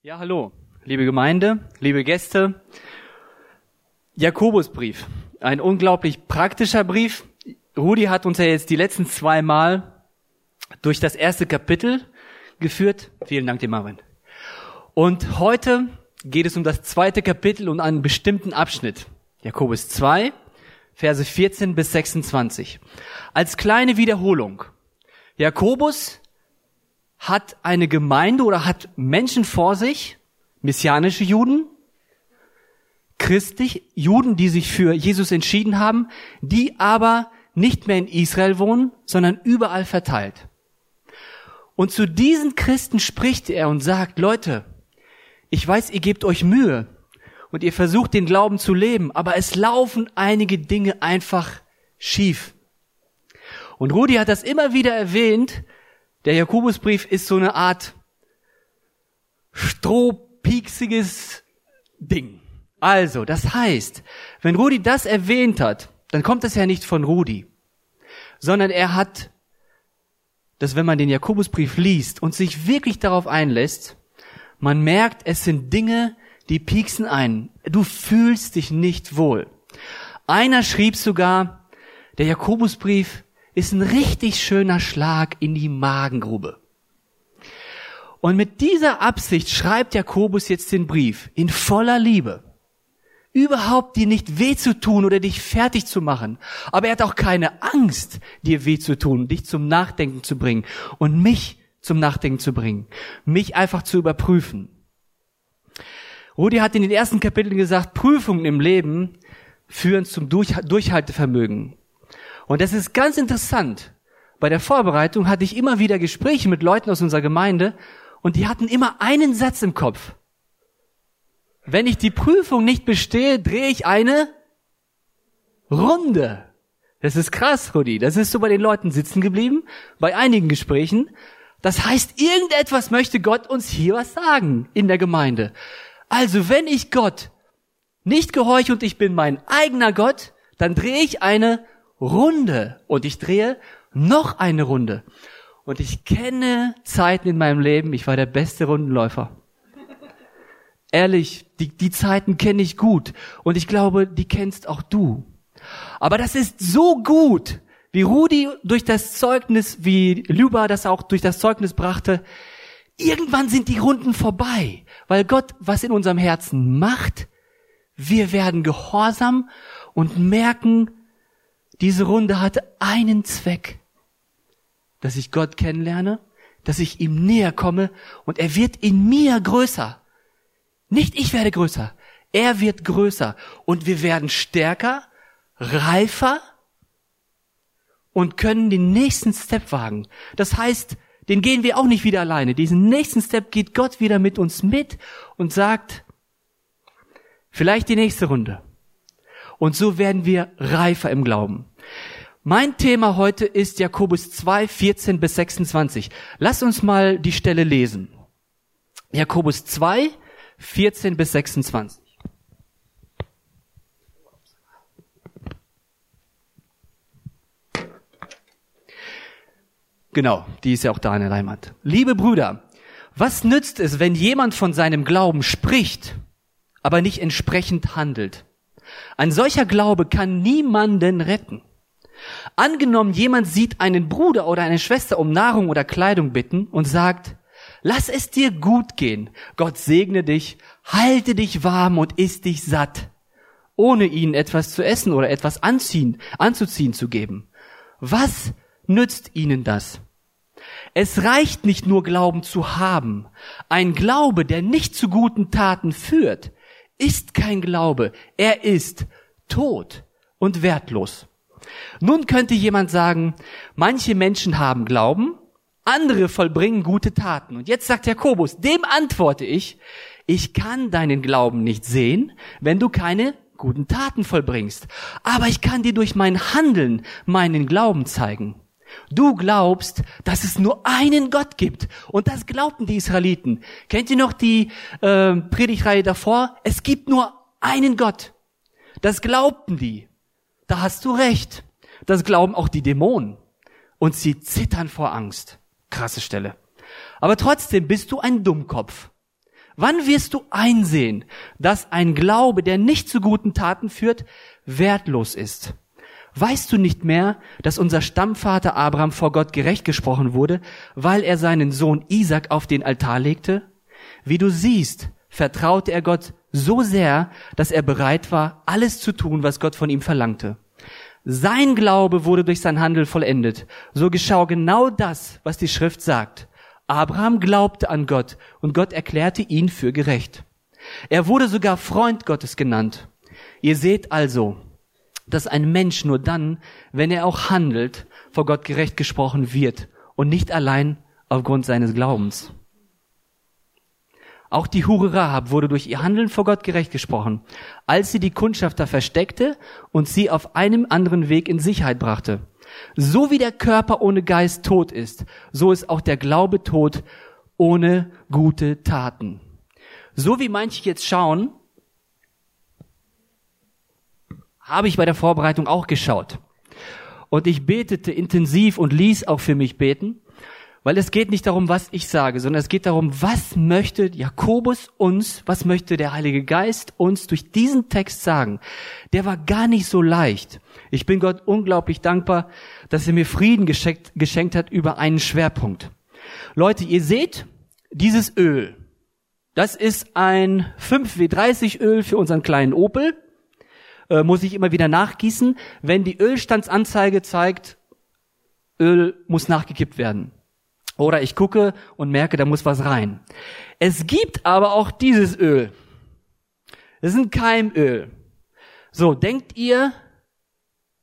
Ja, hallo, liebe Gemeinde, liebe Gäste. Jakobusbrief, ein unglaublich praktischer Brief. Rudi hat uns ja jetzt die letzten zwei Mal durch das erste Kapitel geführt. Vielen Dank dir, Marvin. Und heute geht es um das zweite Kapitel und einen bestimmten Abschnitt. Jakobus 2, Verse 14 bis 26. Als kleine Wiederholung. Jakobus hat eine Gemeinde oder hat Menschen vor sich, messianische Juden, christlich, Juden, die sich für Jesus entschieden haben, die aber nicht mehr in Israel wohnen, sondern überall verteilt. Und zu diesen Christen spricht er und sagt, Leute, ich weiß, ihr gebt euch Mühe und ihr versucht den Glauben zu leben, aber es laufen einige Dinge einfach schief. Und Rudi hat das immer wieder erwähnt, der Jakobusbrief ist so eine Art strohpieksiges Ding. Also, das heißt, wenn Rudi das erwähnt hat, dann kommt das ja nicht von Rudi, sondern er hat, dass wenn man den Jakobusbrief liest und sich wirklich darauf einlässt, man merkt, es sind Dinge, die pieksen ein. Du fühlst dich nicht wohl. Einer schrieb sogar, der Jakobusbrief ist ein richtig schöner Schlag in die Magengrube. Und mit dieser Absicht schreibt Jakobus jetzt den Brief in voller Liebe. Überhaupt dir nicht weh zu tun oder dich fertig zu machen. Aber er hat auch keine Angst, dir weh zu tun, dich zum Nachdenken zu bringen und mich zum Nachdenken zu bringen, mich einfach zu überprüfen. Rudi hat in den ersten Kapiteln gesagt, Prüfungen im Leben führen zum Durchhaltevermögen. Und das ist ganz interessant. Bei der Vorbereitung hatte ich immer wieder Gespräche mit Leuten aus unserer Gemeinde und die hatten immer einen Satz im Kopf. Wenn ich die Prüfung nicht bestehe, drehe ich eine Runde. Das ist krass, Rudi. Das ist so bei den Leuten sitzen geblieben, bei einigen Gesprächen. Das heißt, irgendetwas möchte Gott uns hier was sagen in der Gemeinde. Also wenn ich Gott nicht gehorche und ich bin mein eigener Gott, dann drehe ich eine Runde und ich drehe noch eine Runde. Und ich kenne Zeiten in meinem Leben, ich war der beste Rundenläufer. Ehrlich, die, die Zeiten kenne ich gut und ich glaube, die kennst auch du. Aber das ist so gut, wie Rudi durch das Zeugnis, wie Lüba das auch durch das Zeugnis brachte. Irgendwann sind die Runden vorbei weil Gott was in unserem Herzen macht. Wir werden gehorsam und merken, diese Runde hatte einen Zweck, dass ich Gott kennenlerne, dass ich ihm näher komme und er wird in mir größer. Nicht ich werde größer, er wird größer und wir werden stärker, reifer und können den nächsten Step wagen. Das heißt, den gehen wir auch nicht wieder alleine. Diesen nächsten Step geht Gott wieder mit uns mit und sagt, vielleicht die nächste Runde. Und so werden wir reifer im Glauben. Mein Thema heute ist Jakobus 2, 14 bis 26. Lass uns mal die Stelle lesen. Jakobus 2, 14 bis 26. Genau, die ist ja auch da in der Leinwand. Liebe Brüder, was nützt es, wenn jemand von seinem Glauben spricht, aber nicht entsprechend handelt? Ein solcher Glaube kann niemanden retten. Angenommen, jemand sieht einen Bruder oder eine Schwester um Nahrung oder Kleidung bitten und sagt, lass es dir gut gehen, Gott segne dich, halte dich warm und iss dich satt, ohne ihnen etwas zu essen oder etwas anziehen, anzuziehen zu geben. Was nützt ihnen das? Es reicht nicht nur Glauben zu haben. Ein Glaube, der nicht zu guten Taten führt, ist kein Glaube. Er ist tot und wertlos. Nun könnte jemand sagen, manche Menschen haben Glauben, andere vollbringen gute Taten. Und jetzt sagt Jakobus, dem antworte ich, ich kann deinen Glauben nicht sehen, wenn du keine guten Taten vollbringst. Aber ich kann dir durch mein Handeln meinen Glauben zeigen. Du glaubst, dass es nur einen Gott gibt. Und das glaubten die Israeliten. Kennt ihr noch die äh, Predigreihe davor? Es gibt nur einen Gott. Das glaubten die. Da hast du recht. Das glauben auch die Dämonen. Und sie zittern vor Angst. Krasse Stelle. Aber trotzdem bist du ein Dummkopf. Wann wirst du einsehen, dass ein Glaube, der nicht zu guten Taten führt, wertlos ist? Weißt du nicht mehr, dass unser Stammvater Abraham vor Gott gerecht gesprochen wurde, weil er seinen Sohn Isaac auf den Altar legte? Wie du siehst, vertraute er Gott so sehr, dass er bereit war, alles zu tun, was Gott von ihm verlangte. Sein Glaube wurde durch sein Handel vollendet. So geschah genau das, was die Schrift sagt. Abraham glaubte an Gott und Gott erklärte ihn für gerecht. Er wurde sogar Freund Gottes genannt. Ihr seht also, dass ein Mensch nur dann, wenn er auch handelt, vor Gott gerecht gesprochen wird und nicht allein aufgrund seines Glaubens. Auch die Hure Rahab wurde durch ihr Handeln vor Gott gerecht gesprochen, als sie die Kundschafter versteckte und sie auf einem anderen Weg in Sicherheit brachte. So wie der Körper ohne Geist tot ist, so ist auch der Glaube tot ohne gute Taten. So wie manche jetzt schauen, habe ich bei der Vorbereitung auch geschaut. Und ich betete intensiv und ließ auch für mich beten. Weil es geht nicht darum, was ich sage, sondern es geht darum, was möchte Jakobus uns, was möchte der Heilige Geist uns durch diesen Text sagen. Der war gar nicht so leicht. Ich bin Gott unglaublich dankbar, dass er mir Frieden geschenkt, geschenkt hat über einen Schwerpunkt. Leute, ihr seht, dieses Öl, das ist ein 5W30 Öl für unseren kleinen Opel. Äh, muss ich immer wieder nachgießen. Wenn die Ölstandsanzeige zeigt, Öl muss nachgekippt werden. Oder ich gucke und merke, da muss was rein. Es gibt aber auch dieses Öl. Es ist ein Keimöl. So, denkt ihr,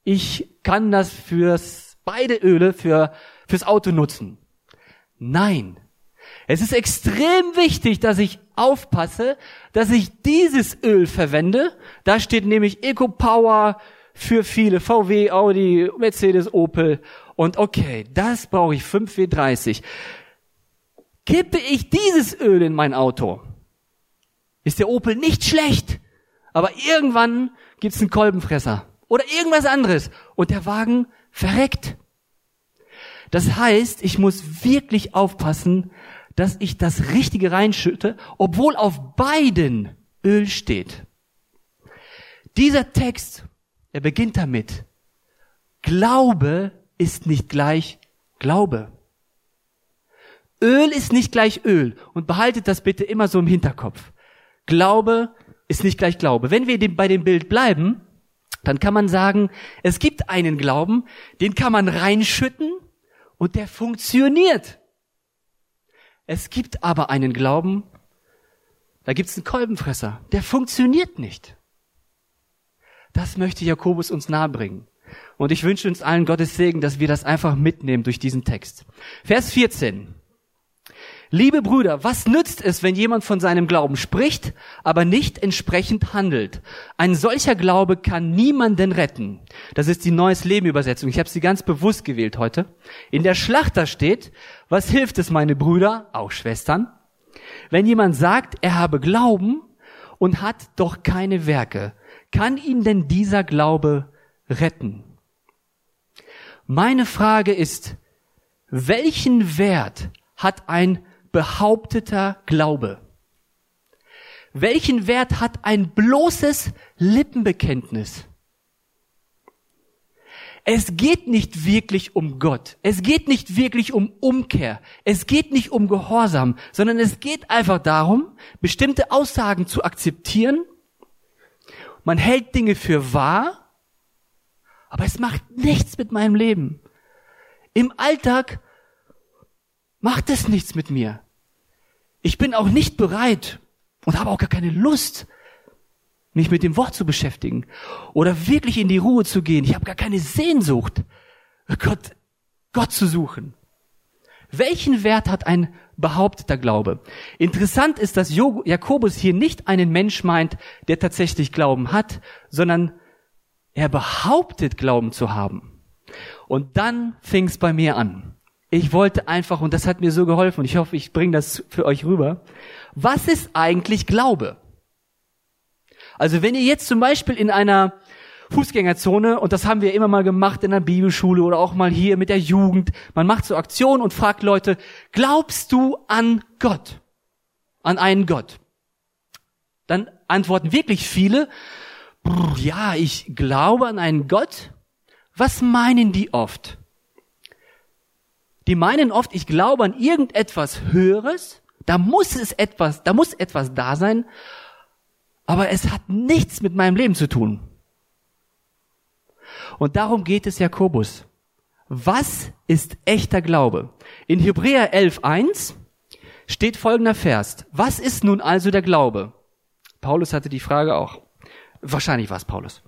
ich kann das fürs beide Öle für fürs Auto nutzen? Nein. Es ist extrem wichtig, dass ich aufpasse, dass ich dieses Öl verwende. Da steht nämlich EcoPower für viele VW, Audi, Mercedes, Opel und okay, das brauche ich 5W30. Kippe ich dieses Öl in mein Auto, ist der Opel nicht schlecht, aber irgendwann gibt's einen Kolbenfresser oder irgendwas anderes und der Wagen verreckt. Das heißt, ich muss wirklich aufpassen, dass ich das Richtige reinschütte, obwohl auf beiden Öl steht. Dieser Text, er beginnt damit, Glaube ist nicht gleich Glaube. Öl ist nicht gleich Öl. Und behaltet das bitte immer so im Hinterkopf. Glaube ist nicht gleich Glaube. Wenn wir bei dem Bild bleiben, dann kann man sagen, es gibt einen Glauben, den kann man reinschütten und der funktioniert. Es gibt aber einen Glauben, da gibt es einen Kolbenfresser, der funktioniert nicht. Das möchte Jakobus uns nahebringen. Und ich wünsche uns allen Gottes Segen, dass wir das einfach mitnehmen durch diesen Text. Vers 14. Liebe Brüder, was nützt es, wenn jemand von seinem Glauben spricht, aber nicht entsprechend handelt? Ein solcher Glaube kann niemanden retten. Das ist die Neues Leben Übersetzung. Ich habe sie ganz bewusst gewählt heute. In der Schlachter steht, was hilft es, meine Brüder, auch Schwestern, wenn jemand sagt, er habe Glauben und hat doch keine Werke? Kann ihn denn dieser Glaube retten? Meine Frage ist, welchen Wert hat ein behaupteter Glaube? Welchen Wert hat ein bloßes Lippenbekenntnis? Es geht nicht wirklich um Gott. Es geht nicht wirklich um Umkehr. Es geht nicht um Gehorsam, sondern es geht einfach darum, bestimmte Aussagen zu akzeptieren. Man hält Dinge für wahr aber es macht nichts mit meinem Leben. Im Alltag macht es nichts mit mir. Ich bin auch nicht bereit und habe auch gar keine Lust, mich mit dem Wort zu beschäftigen oder wirklich in die Ruhe zu gehen. Ich habe gar keine Sehnsucht, Gott, Gott zu suchen. Welchen Wert hat ein behaupteter Glaube? Interessant ist, dass Jakobus hier nicht einen Mensch meint, der tatsächlich Glauben hat, sondern er behauptet, Glauben zu haben. Und dann fing es bei mir an. Ich wollte einfach, und das hat mir so geholfen, und ich hoffe, ich bringe das für euch rüber. Was ist eigentlich Glaube? Also wenn ihr jetzt zum Beispiel in einer Fußgängerzone, und das haben wir immer mal gemacht in der Bibelschule oder auch mal hier mit der Jugend, man macht so Aktionen und fragt Leute, glaubst du an Gott? An einen Gott? Dann antworten wirklich viele, ja, ich glaube an einen Gott. Was meinen die oft? Die meinen oft, ich glaube an irgendetwas Höheres, da muss es etwas, da muss etwas da sein, aber es hat nichts mit meinem Leben zu tun. Und darum geht es Jakobus. Was ist echter Glaube? In Hebräer 11.1 steht folgender Vers. Was ist nun also der Glaube? Paulus hatte die Frage auch. Wahrscheinlich war es Paulus.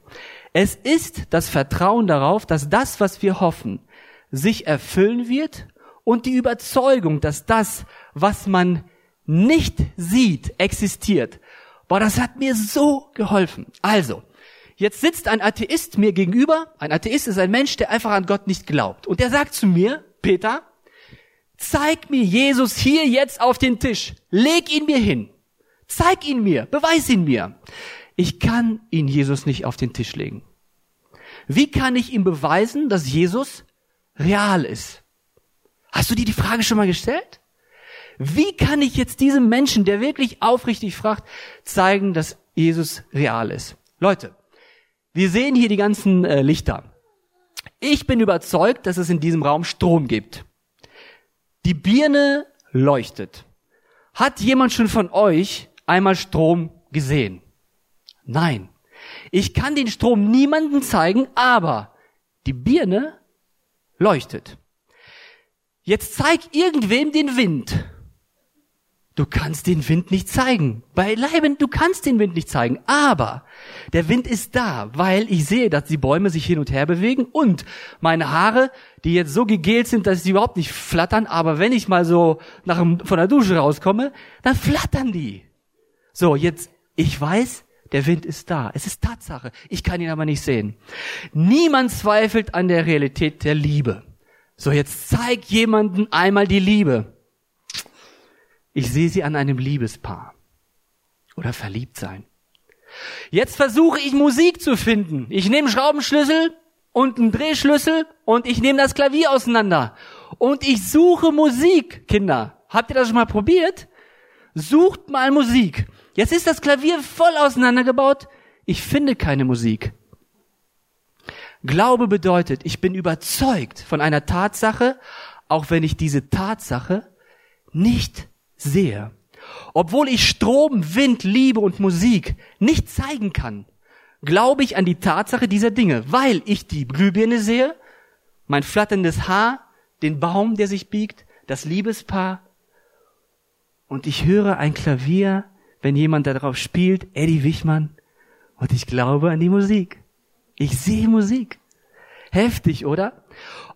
Es ist das Vertrauen darauf, dass das, was wir hoffen, sich erfüllen wird und die Überzeugung, dass das, was man nicht sieht, existiert. Boah, das hat mir so geholfen. Also, jetzt sitzt ein Atheist mir gegenüber. Ein Atheist ist ein Mensch, der einfach an Gott nicht glaubt. Und der sagt zu mir, Peter, zeig mir Jesus hier jetzt auf den Tisch. Leg ihn mir hin. Zeig ihn mir. Beweis ihn mir. Ich kann ihn Jesus nicht auf den Tisch legen. Wie kann ich ihm beweisen, dass Jesus real ist? Hast du dir die Frage schon mal gestellt? Wie kann ich jetzt diesem Menschen, der wirklich aufrichtig fragt, zeigen, dass Jesus real ist? Leute, wir sehen hier die ganzen äh, Lichter. Ich bin überzeugt, dass es in diesem Raum Strom gibt. Die Birne leuchtet. Hat jemand schon von euch einmal Strom gesehen? Nein. Ich kann den Strom niemandem zeigen, aber die Birne leuchtet. Jetzt zeig irgendwem den Wind. Du kannst den Wind nicht zeigen. Bei Leiben, du kannst den Wind nicht zeigen. Aber der Wind ist da, weil ich sehe, dass die Bäume sich hin und her bewegen und meine Haare, die jetzt so gegelt sind, dass sie überhaupt nicht flattern, aber wenn ich mal so nach, von der Dusche rauskomme, dann flattern die. So, jetzt, ich weiß, der Wind ist da. Es ist Tatsache. Ich kann ihn aber nicht sehen. Niemand zweifelt an der Realität der Liebe. So, jetzt zeig jemanden einmal die Liebe. Ich sehe sie an einem Liebespaar. Oder verliebt sein. Jetzt versuche ich Musik zu finden. Ich nehme Schraubenschlüssel und einen Drehschlüssel und ich nehme das Klavier auseinander. Und ich suche Musik, Kinder. Habt ihr das schon mal probiert? Sucht mal Musik. Jetzt ist das Klavier voll auseinandergebaut. Ich finde keine Musik. Glaube bedeutet, ich bin überzeugt von einer Tatsache, auch wenn ich diese Tatsache nicht sehe. Obwohl ich Strom, Wind, Liebe und Musik nicht zeigen kann, glaube ich an die Tatsache dieser Dinge, weil ich die Glühbirne sehe, mein flatterndes Haar, den Baum, der sich biegt, das Liebespaar und ich höre ein Klavier, wenn jemand darauf spielt, Eddie Wichmann, und ich glaube an die Musik. Ich sehe Musik. Heftig, oder?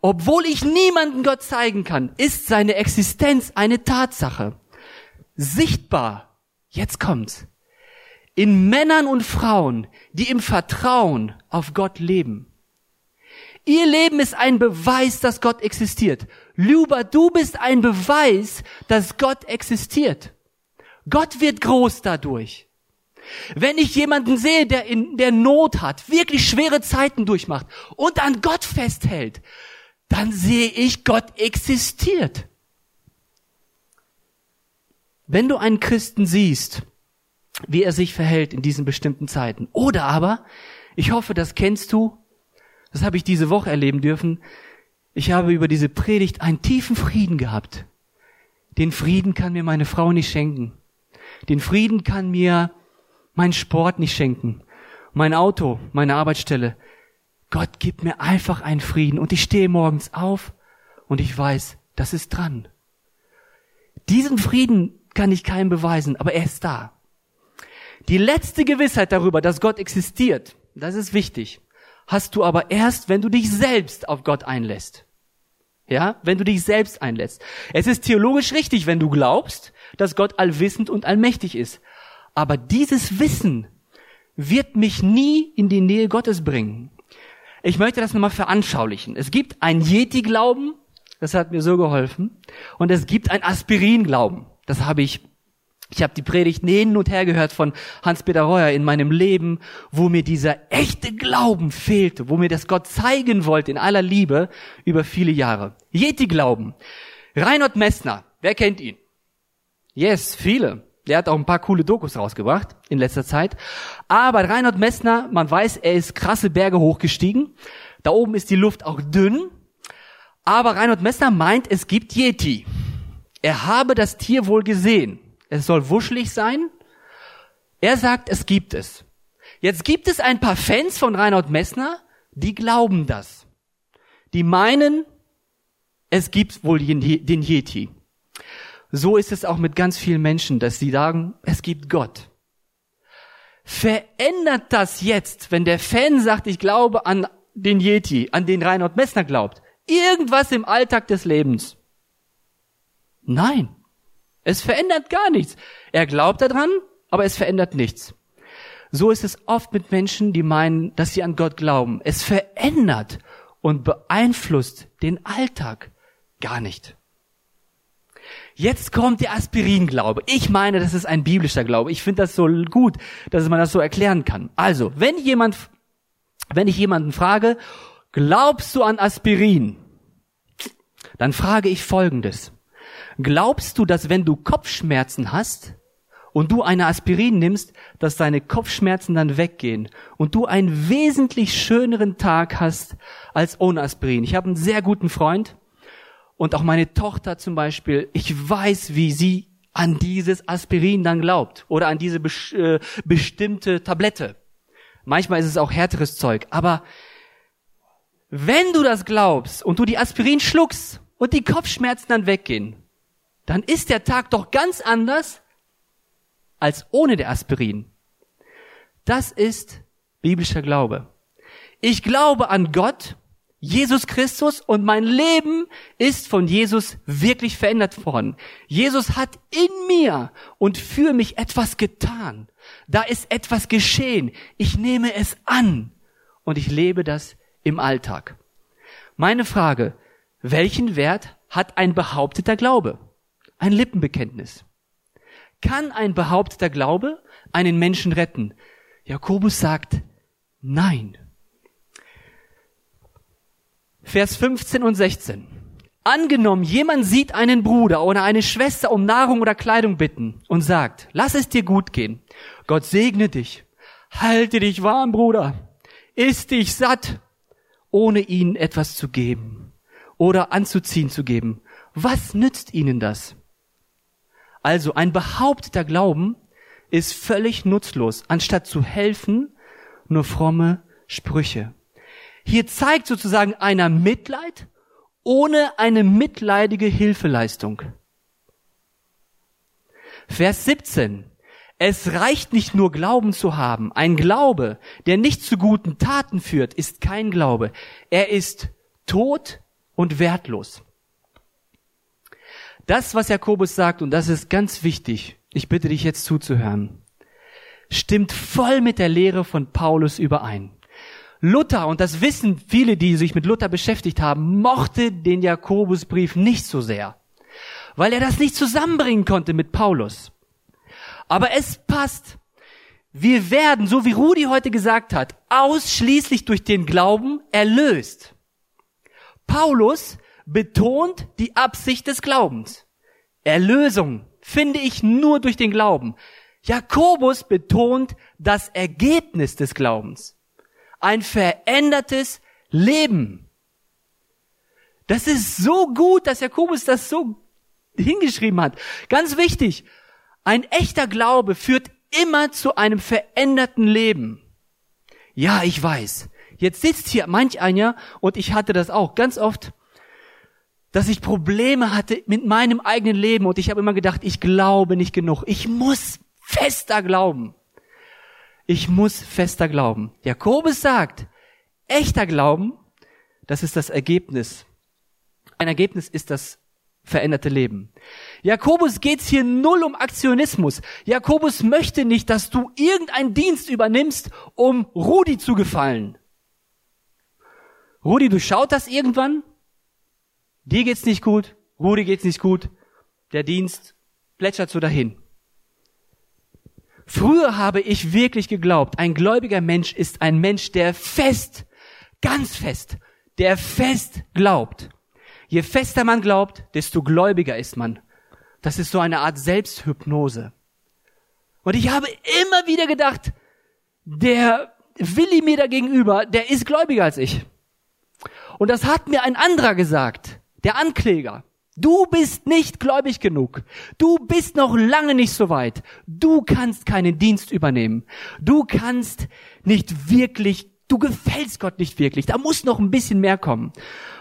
Obwohl ich niemanden Gott zeigen kann, ist seine Existenz eine Tatsache. Sichtbar. Jetzt kommt's. In Männern und Frauen, die im Vertrauen auf Gott leben. Ihr Leben ist ein Beweis, dass Gott existiert. Luba, du bist ein Beweis, dass Gott existiert. Gott wird groß dadurch. Wenn ich jemanden sehe, der in der Not hat, wirklich schwere Zeiten durchmacht und an Gott festhält, dann sehe ich, Gott existiert. Wenn du einen Christen siehst, wie er sich verhält in diesen bestimmten Zeiten, oder aber, ich hoffe, das kennst du, das habe ich diese Woche erleben dürfen, ich habe über diese Predigt einen tiefen Frieden gehabt. Den Frieden kann mir meine Frau nicht schenken. Den Frieden kann mir mein Sport nicht schenken. Mein Auto, meine Arbeitsstelle. Gott gibt mir einfach einen Frieden und ich stehe morgens auf und ich weiß, das ist dran. Diesen Frieden kann ich keinem beweisen, aber er ist da. Die letzte Gewissheit darüber, dass Gott existiert, das ist wichtig, hast du aber erst, wenn du dich selbst auf Gott einlässt. Ja, wenn du dich selbst einlässt. Es ist theologisch richtig, wenn du glaubst, dass Gott allwissend und allmächtig ist. Aber dieses Wissen wird mich nie in die Nähe Gottes bringen. Ich möchte das nochmal veranschaulichen. Es gibt ein Yeti-Glauben, das hat mir so geholfen, und es gibt ein Aspirin-Glauben. Das habe ich ich habe die Predigten hin und her gehört von Hans-Peter Reuer in meinem Leben, wo mir dieser echte Glauben fehlte, wo mir das Gott zeigen wollte in aller Liebe über viele Jahre. Yeti-Glauben. Reinhard Messner, wer kennt ihn? Yes, viele. Der hat auch ein paar coole Dokus rausgebracht in letzter Zeit. Aber Reinhard Messner, man weiß, er ist krasse Berge hochgestiegen. Da oben ist die Luft auch dünn. Aber Reinhard Messner meint, es gibt Yeti. Er habe das Tier wohl gesehen. Es soll wuschelig sein. Er sagt, es gibt es. Jetzt gibt es ein paar Fans von Reinhard Messner, die glauben das. Die meinen, es gibt wohl den Yeti. So ist es auch mit ganz vielen Menschen, dass sie sagen, es gibt Gott. Verändert das jetzt, wenn der Fan sagt, ich glaube an den Yeti, an den Reinhard Messner glaubt, irgendwas im Alltag des Lebens? Nein. Es verändert gar nichts. Er glaubt daran, aber es verändert nichts. So ist es oft mit Menschen, die meinen, dass sie an Gott glauben. Es verändert und beeinflusst den Alltag gar nicht. Jetzt kommt der Aspirin-Glaube. Ich meine, das ist ein biblischer Glaube. Ich finde das so gut, dass man das so erklären kann. Also, wenn jemand, wenn ich jemanden frage, glaubst du an Aspirin? Dann frage ich Folgendes. Glaubst du, dass wenn du Kopfschmerzen hast und du eine Aspirin nimmst, dass deine Kopfschmerzen dann weggehen und du einen wesentlich schöneren Tag hast als ohne Aspirin? Ich habe einen sehr guten Freund, und auch meine Tochter zum Beispiel, ich weiß, wie sie an dieses Aspirin dann glaubt oder an diese äh, bestimmte Tablette. Manchmal ist es auch härteres Zeug. Aber wenn du das glaubst und du die Aspirin schluckst und die Kopfschmerzen dann weggehen, dann ist der Tag doch ganz anders als ohne der Aspirin. Das ist biblischer Glaube. Ich glaube an Gott Jesus Christus und mein Leben ist von Jesus wirklich verändert worden. Jesus hat in mir und für mich etwas getan. Da ist etwas geschehen. Ich nehme es an und ich lebe das im Alltag. Meine Frage, welchen Wert hat ein behaupteter Glaube? Ein Lippenbekenntnis. Kann ein behaupteter Glaube einen Menschen retten? Jakobus sagt, nein. Vers 15 und 16. Angenommen, jemand sieht einen Bruder oder eine Schwester um Nahrung oder Kleidung bitten und sagt, lass es dir gut gehen. Gott segne dich. Halte dich warm, Bruder. Iss dich satt, ohne ihnen etwas zu geben oder anzuziehen zu geben. Was nützt ihnen das? Also ein behaupteter Glauben ist völlig nutzlos, anstatt zu helfen, nur fromme Sprüche. Hier zeigt sozusagen einer Mitleid ohne eine mitleidige Hilfeleistung. Vers 17. Es reicht nicht nur Glauben zu haben. Ein Glaube, der nicht zu guten Taten führt, ist kein Glaube. Er ist tot und wertlos. Das, was Jakobus sagt, und das ist ganz wichtig, ich bitte dich jetzt zuzuhören, stimmt voll mit der Lehre von Paulus überein. Luther, und das wissen viele, die sich mit Luther beschäftigt haben, mochte den Jakobusbrief nicht so sehr, weil er das nicht zusammenbringen konnte mit Paulus. Aber es passt. Wir werden, so wie Rudi heute gesagt hat, ausschließlich durch den Glauben erlöst. Paulus betont die Absicht des Glaubens. Erlösung finde ich nur durch den Glauben. Jakobus betont das Ergebnis des Glaubens ein verändertes Leben. Das ist so gut, dass Jakobus das so hingeschrieben hat. Ganz wichtig. Ein echter Glaube führt immer zu einem veränderten Leben. Ja, ich weiß. Jetzt sitzt hier manch einer und ich hatte das auch ganz oft, dass ich Probleme hatte mit meinem eigenen Leben und ich habe immer gedacht, ich glaube nicht genug. Ich muss fester glauben. Ich muss fester glauben. Jakobus sagt, echter Glauben, das ist das Ergebnis. Ein Ergebnis ist das veränderte Leben. Jakobus geht's hier null um Aktionismus. Jakobus möchte nicht, dass du irgendeinen Dienst übernimmst, um Rudi zu gefallen. Rudi, du schaut das irgendwann? Dir geht's nicht gut, Rudi geht's nicht gut, der Dienst plätschert so dahin. Früher habe ich wirklich geglaubt, ein gläubiger Mensch ist ein Mensch, der fest, ganz fest, der fest glaubt. Je fester man glaubt, desto gläubiger ist man. Das ist so eine Art Selbsthypnose. Und ich habe immer wieder gedacht, der Willi mir da gegenüber, der ist gläubiger als ich. Und das hat mir ein anderer gesagt, der Ankläger. Du bist nicht gläubig genug. Du bist noch lange nicht so weit. Du kannst keinen Dienst übernehmen. Du kannst nicht wirklich, du gefällst Gott nicht wirklich. Da muss noch ein bisschen mehr kommen.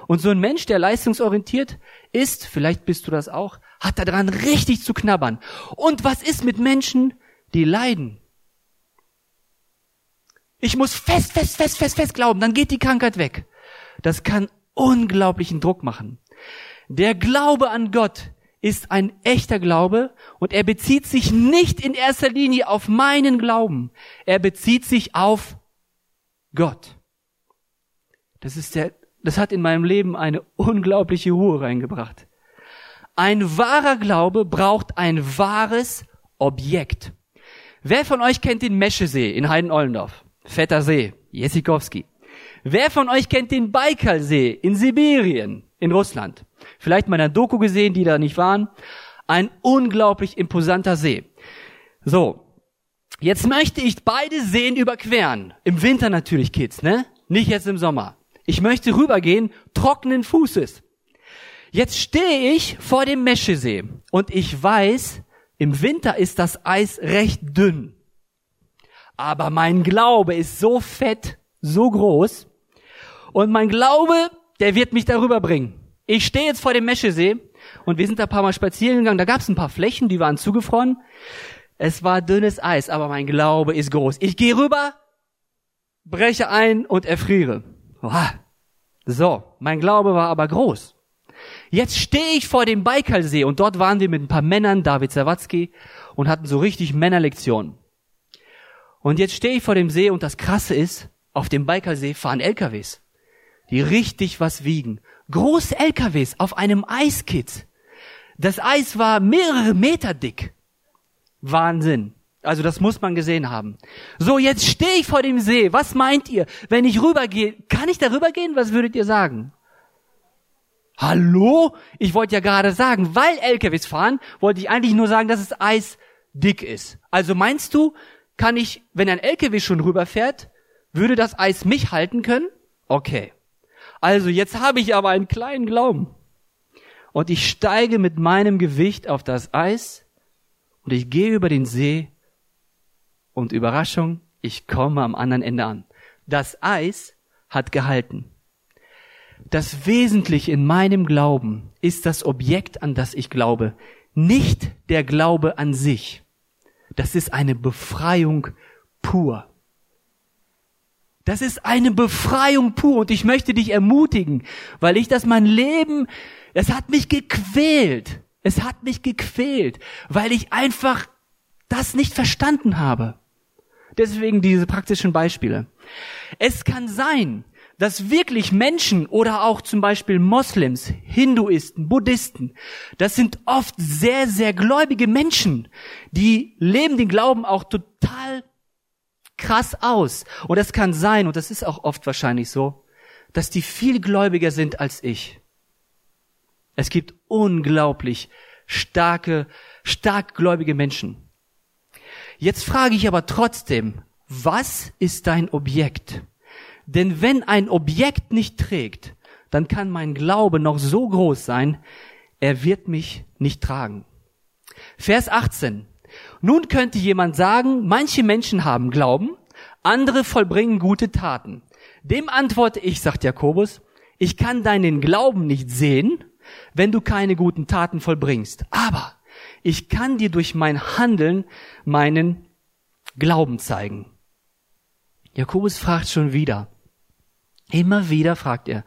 Und so ein Mensch, der leistungsorientiert ist, vielleicht bist du das auch, hat daran richtig zu knabbern. Und was ist mit Menschen, die leiden? Ich muss fest, fest, fest, fest, fest glauben, dann geht die Krankheit weg. Das kann unglaublichen Druck machen. Der Glaube an Gott ist ein echter Glaube und er bezieht sich nicht in erster Linie auf meinen Glauben. Er bezieht sich auf Gott. Das ist der, das hat in meinem Leben eine unglaubliche Ruhe reingebracht. Ein wahrer Glaube braucht ein wahres Objekt. Wer von euch kennt den Meschesee in Heiden-Ollendorf? Fetter See, Jesikowski. Wer von euch kennt den Baikalsee in Sibirien, in Russland? Vielleicht mal eine Doku gesehen, die da nicht waren. Ein unglaublich imposanter See. So. Jetzt möchte ich beide Seen überqueren. Im Winter natürlich, Kids, ne? Nicht jetzt im Sommer. Ich möchte rübergehen, trockenen Fußes. Jetzt stehe ich vor dem Meschesee und ich weiß, im Winter ist das Eis recht dünn. Aber mein Glaube ist so fett, so groß. Und mein Glaube, der wird mich darüber bringen. Ich stehe jetzt vor dem Meschesee und wir sind da ein paar Mal spazieren gegangen. Da gab es ein paar Flächen, die waren zugefroren. Es war dünnes Eis, aber mein Glaube ist groß. Ich gehe rüber, breche ein und erfriere. So, mein Glaube war aber groß. Jetzt stehe ich vor dem Baikalsee und dort waren wir mit ein paar Männern, David Sawatzki, und hatten so richtig Männerlektionen. Und jetzt stehe ich vor dem See und das Krasse ist, auf dem Baikalsee fahren LKWs, die richtig was wiegen. Große LKWs auf einem Eiskit. Das Eis war mehrere Meter dick. Wahnsinn. Also das muss man gesehen haben. So, jetzt stehe ich vor dem See. Was meint ihr? Wenn ich rübergehe, kann ich da rübergehen? Was würdet ihr sagen? Hallo? Ich wollte ja gerade sagen, weil LKWs fahren, wollte ich eigentlich nur sagen, dass es Eis dick ist. Also meinst du, kann ich, wenn ein LKW schon rüberfährt, würde das Eis mich halten können? Okay. Also jetzt habe ich aber einen kleinen Glauben. Und ich steige mit meinem Gewicht auf das Eis und ich gehe über den See und Überraschung, ich komme am anderen Ende an. Das Eis hat gehalten. Das Wesentliche in meinem Glauben ist das Objekt, an das ich glaube, nicht der Glaube an sich. Das ist eine Befreiung pur. Das ist eine Befreiung pur und ich möchte dich ermutigen, weil ich das mein Leben, es hat mich gequält. Es hat mich gequält, weil ich einfach das nicht verstanden habe. Deswegen diese praktischen Beispiele. Es kann sein, dass wirklich Menschen oder auch zum Beispiel Moslems, Hinduisten, Buddhisten, das sind oft sehr, sehr gläubige Menschen, die leben den Glauben auch total krass aus. Und es kann sein, und das ist auch oft wahrscheinlich so, dass die viel gläubiger sind als ich. Es gibt unglaublich starke, stark gläubige Menschen. Jetzt frage ich aber trotzdem, was ist dein Objekt? Denn wenn ein Objekt nicht trägt, dann kann mein Glaube noch so groß sein, er wird mich nicht tragen. Vers 18. Nun könnte jemand sagen, manche Menschen haben Glauben, andere vollbringen gute Taten. Dem antworte ich, sagt Jakobus, ich kann deinen Glauben nicht sehen, wenn du keine guten Taten vollbringst. Aber ich kann dir durch mein Handeln meinen Glauben zeigen. Jakobus fragt schon wieder, Immer wieder fragt er,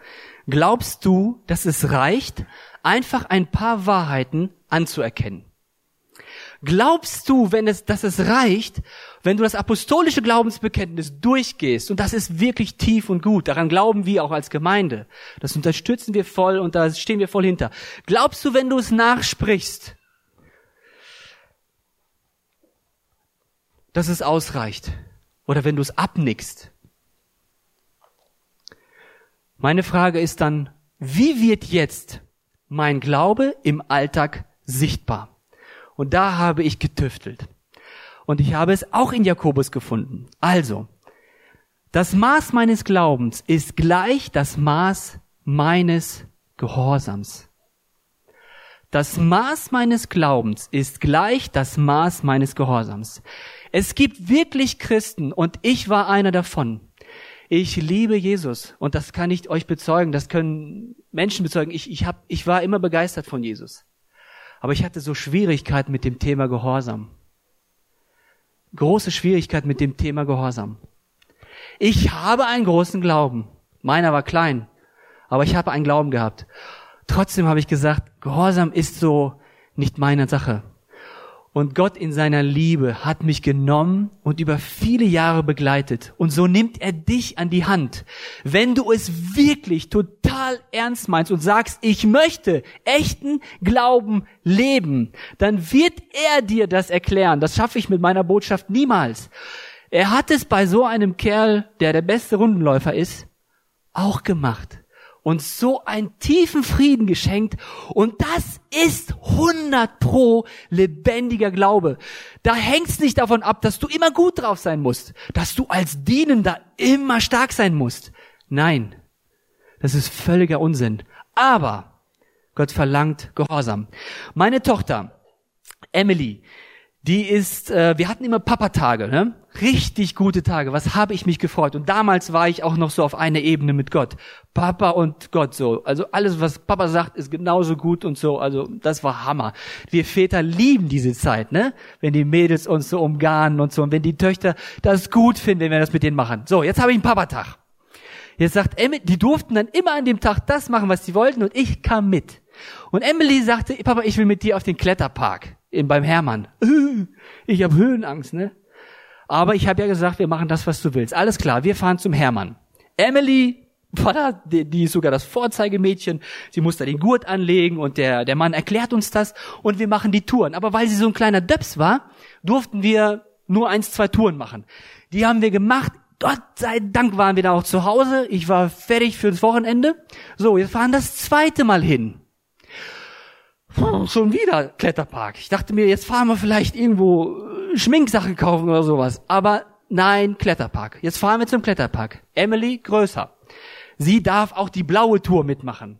glaubst du, dass es reicht, einfach ein paar Wahrheiten anzuerkennen? Glaubst du, wenn es, dass es reicht, wenn du das apostolische Glaubensbekenntnis durchgehst, und das ist wirklich tief und gut, daran glauben wir auch als Gemeinde, das unterstützen wir voll und da stehen wir voll hinter. Glaubst du, wenn du es nachsprichst, dass es ausreicht? Oder wenn du es abnickst? Meine Frage ist dann, wie wird jetzt mein Glaube im Alltag sichtbar? Und da habe ich getüftelt. Und ich habe es auch in Jakobus gefunden. Also, das Maß meines Glaubens ist gleich das Maß meines Gehorsams. Das Maß meines Glaubens ist gleich das Maß meines Gehorsams. Es gibt wirklich Christen und ich war einer davon. Ich liebe Jesus und das kann ich euch bezeugen, das können Menschen bezeugen. Ich, ich, hab, ich war immer begeistert von Jesus. Aber ich hatte so Schwierigkeiten mit dem Thema Gehorsam. Große Schwierigkeiten mit dem Thema Gehorsam. Ich habe einen großen Glauben. Meiner war klein, aber ich habe einen Glauben gehabt. Trotzdem habe ich gesagt, Gehorsam ist so nicht meine Sache. Und Gott in seiner Liebe hat mich genommen und über viele Jahre begleitet. Und so nimmt er dich an die Hand. Wenn du es wirklich total ernst meinst und sagst, ich möchte echten Glauben leben, dann wird er dir das erklären. Das schaffe ich mit meiner Botschaft niemals. Er hat es bei so einem Kerl, der der beste Rundenläufer ist, auch gemacht uns so einen tiefen Frieden geschenkt und das ist 100 pro lebendiger Glaube. Da hängt's nicht davon ab, dass du immer gut drauf sein musst, dass du als Dienender immer stark sein musst. Nein, das ist völliger Unsinn. Aber Gott verlangt Gehorsam. Meine Tochter, Emily, die ist, äh, wir hatten immer Papatage, ne? Richtig gute Tage. Was habe ich mich gefreut? Und damals war ich auch noch so auf einer Ebene mit Gott. Papa und Gott so. Also alles, was Papa sagt, ist genauso gut und so. Also das war Hammer. Wir Väter lieben diese Zeit, ne? Wenn die Mädels uns so umgarnen und so. Und wenn die Töchter das gut finden, wenn wir das mit denen machen. So, jetzt habe ich einen Papatag. Jetzt sagt Emily, die durften dann immer an dem Tag das machen, was sie wollten und ich kam mit. Und Emily sagte, Papa, ich will mit dir auf den Kletterpark beim Hermann. Ich habe Höhenangst, ne? Aber ich habe ja gesagt, wir machen das, was du willst. Alles klar, wir fahren zum Hermann. Emily war da, die, die ist sogar das Vorzeigemädchen. Sie muss da den Gurt anlegen und der, der Mann erklärt uns das und wir machen die Touren. Aber weil sie so ein kleiner Döps war, durften wir nur eins, zwei Touren machen. Die haben wir gemacht. Gott sei Dank waren wir da auch zu Hause. Ich war fertig fürs Wochenende. So, wir fahren das zweite Mal hin schon wieder Kletterpark. Ich dachte mir, jetzt fahren wir vielleicht irgendwo äh, Schminksachen kaufen oder sowas. Aber nein, Kletterpark. Jetzt fahren wir zum Kletterpark. Emily größer. Sie darf auch die blaue Tour mitmachen.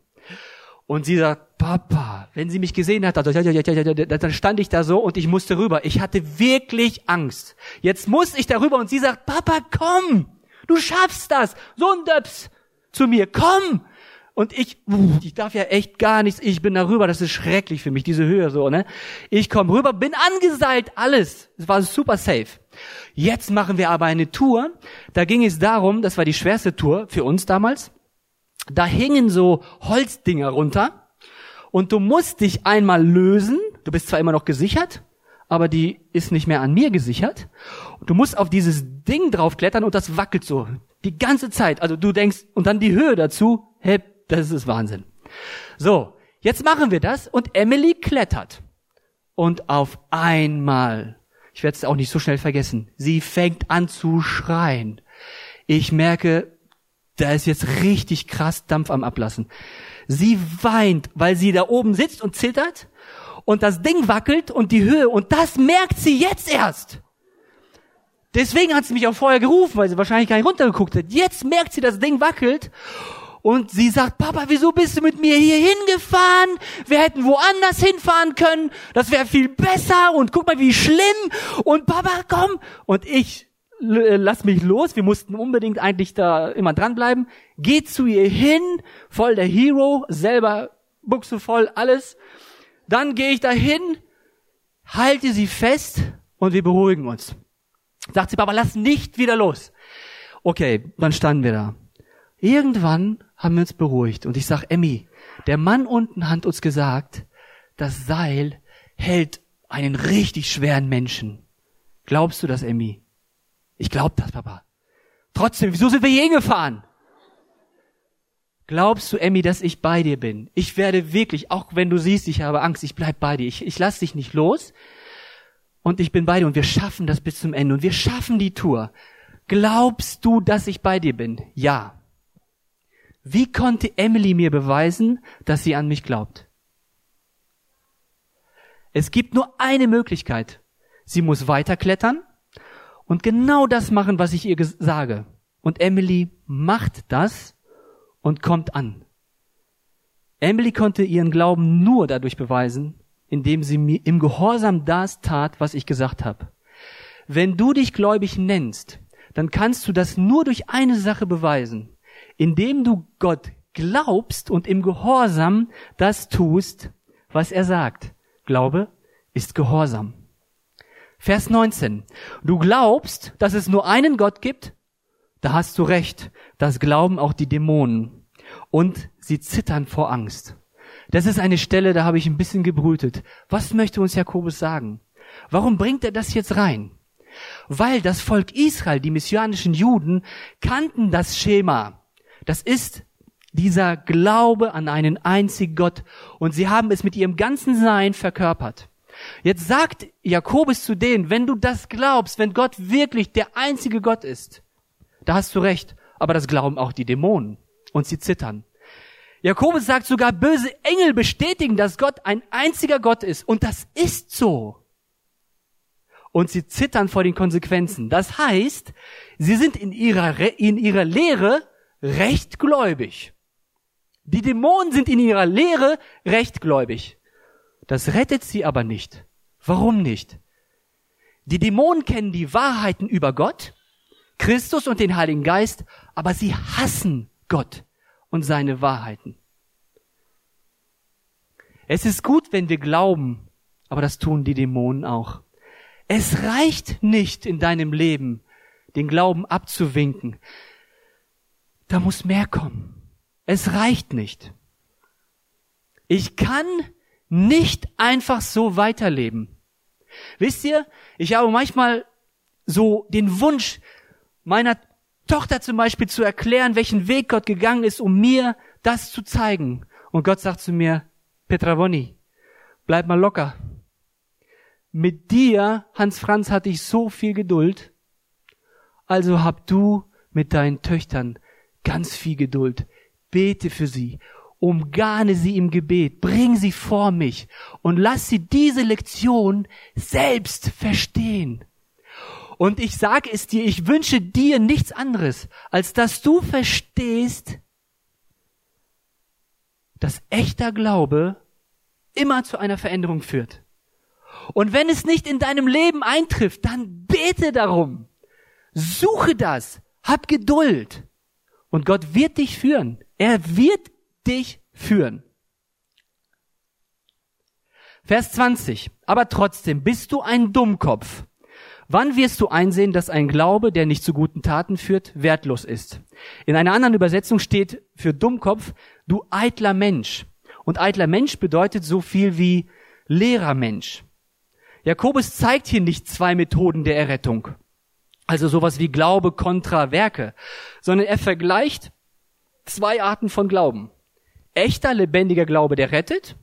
Und sie sagt, Papa, wenn sie mich gesehen hat, dann stand ich da so und ich musste rüber. Ich hatte wirklich Angst. Jetzt muss ich darüber und sie sagt, Papa, komm, du schaffst das. So ein Döps zu mir, komm. Und ich, ich darf ja echt gar nichts, ich bin darüber, das ist schrecklich für mich, diese Höhe so, ne? Ich komme rüber, bin angeseilt, alles. Es war super safe. Jetzt machen wir aber eine Tour. Da ging es darum, das war die schwerste Tour für uns damals. Da hingen so Holzdinger runter und du musst dich einmal lösen. Du bist zwar immer noch gesichert, aber die ist nicht mehr an mir gesichert. Du musst auf dieses Ding draufklettern und das wackelt so die ganze Zeit. Also du denkst und dann die Höhe dazu, hey, das ist Wahnsinn. So, jetzt machen wir das und Emily klettert. Und auf einmal, ich werde es auch nicht so schnell vergessen, sie fängt an zu schreien. Ich merke, da ist jetzt richtig krass Dampf am Ablassen. Sie weint, weil sie da oben sitzt und zittert und das Ding wackelt und die Höhe und das merkt sie jetzt erst. Deswegen hat sie mich auch vorher gerufen, weil sie wahrscheinlich gar nicht runtergeguckt hat. Jetzt merkt sie, das Ding wackelt und sie sagt, Papa, wieso bist du mit mir hier hingefahren? Wir hätten woanders hinfahren können. Das wäre viel besser. Und guck mal, wie schlimm. Und Papa, komm. Und ich äh, lass mich los. Wir mussten unbedingt eigentlich da immer dranbleiben. Geht zu ihr hin, voll der Hero, selber Buchse voll, alles. Dann gehe ich dahin, halte sie fest und wir beruhigen uns. Sagt sie, Papa, lass nicht wieder los. Okay, dann standen wir da. Irgendwann haben wir uns beruhigt. Und ich sag, Emmy, der Mann unten hat uns gesagt, das Seil hält einen richtig schweren Menschen. Glaubst du das, Emmy? Ich glaub das, Papa. Trotzdem, wieso sind wir hier hingefahren? Glaubst du, Emmy, dass ich bei dir bin? Ich werde wirklich, auch wenn du siehst, ich habe Angst, ich bleib bei dir. Ich, ich lass dich nicht los. Und ich bin bei dir und wir schaffen das bis zum Ende und wir schaffen die Tour. Glaubst du, dass ich bei dir bin? Ja. Wie konnte Emily mir beweisen, dass sie an mich glaubt? Es gibt nur eine Möglichkeit. sie muss weiterklettern und genau das machen, was ich ihr sage. Und Emily macht das und kommt an. Emily konnte ihren Glauben nur dadurch beweisen, indem sie mir im Gehorsam das tat, was ich gesagt habe. Wenn du dich gläubig nennst, dann kannst du das nur durch eine Sache beweisen, indem du Gott glaubst und im Gehorsam das tust, was er sagt. Glaube ist Gehorsam. Vers 19. Du glaubst, dass es nur einen Gott gibt? Da hast du recht. Das glauben auch die Dämonen. Und sie zittern vor Angst. Das ist eine Stelle, da habe ich ein bisschen gebrütet. Was möchte uns Jakobus sagen? Warum bringt er das jetzt rein? Weil das Volk Israel, die messianischen Juden, kannten das Schema. Das ist dieser Glaube an einen einzigen Gott. Und sie haben es mit ihrem ganzen Sein verkörpert. Jetzt sagt Jakobus zu denen, wenn du das glaubst, wenn Gott wirklich der einzige Gott ist, da hast du recht, aber das glauben auch die Dämonen und sie zittern. Jakobus sagt sogar, böse Engel bestätigen, dass Gott ein einziger Gott ist und das ist so. Und sie zittern vor den Konsequenzen. Das heißt, sie sind in ihrer, in ihrer Lehre rechtgläubig. Die Dämonen sind in ihrer Lehre rechtgläubig. Das rettet sie aber nicht. Warum nicht? Die Dämonen kennen die Wahrheiten über Gott, Christus und den Heiligen Geist, aber sie hassen Gott und seine Wahrheiten. Es ist gut, wenn wir glauben, aber das tun die Dämonen auch. Es reicht nicht in deinem Leben, den Glauben abzuwinken. Da muss mehr kommen. Es reicht nicht. Ich kann nicht einfach so weiterleben. Wisst ihr, ich habe manchmal so den Wunsch, meiner Tochter zum Beispiel zu erklären, welchen Weg Gott gegangen ist, um mir das zu zeigen. Und Gott sagt zu mir, Petravoni, bleib mal locker. Mit dir, Hans Franz, hatte ich so viel Geduld. Also hab du mit deinen Töchtern ganz viel Geduld bete für sie, umgarne sie im Gebet, bring sie vor mich und lass sie diese Lektion selbst verstehen. Und ich sage es dir, ich wünsche dir nichts anderes, als dass du verstehst, dass echter Glaube immer zu einer Veränderung führt. Und wenn es nicht in deinem Leben eintrifft, dann bete darum. Suche das. Hab Geduld. Und Gott wird dich führen. Er wird dich führen. Vers 20. Aber trotzdem bist du ein Dummkopf. Wann wirst du einsehen, dass ein Glaube, der nicht zu guten Taten führt, wertlos ist? In einer anderen Übersetzung steht für Dummkopf, du eitler Mensch. Und eitler Mensch bedeutet so viel wie leerer Mensch. Jakobus zeigt hier nicht zwei Methoden der Errettung. Also sowas wie Glaube kontra Werke, sondern er vergleicht zwei Arten von Glauben. Echter, lebendiger Glaube, der rettet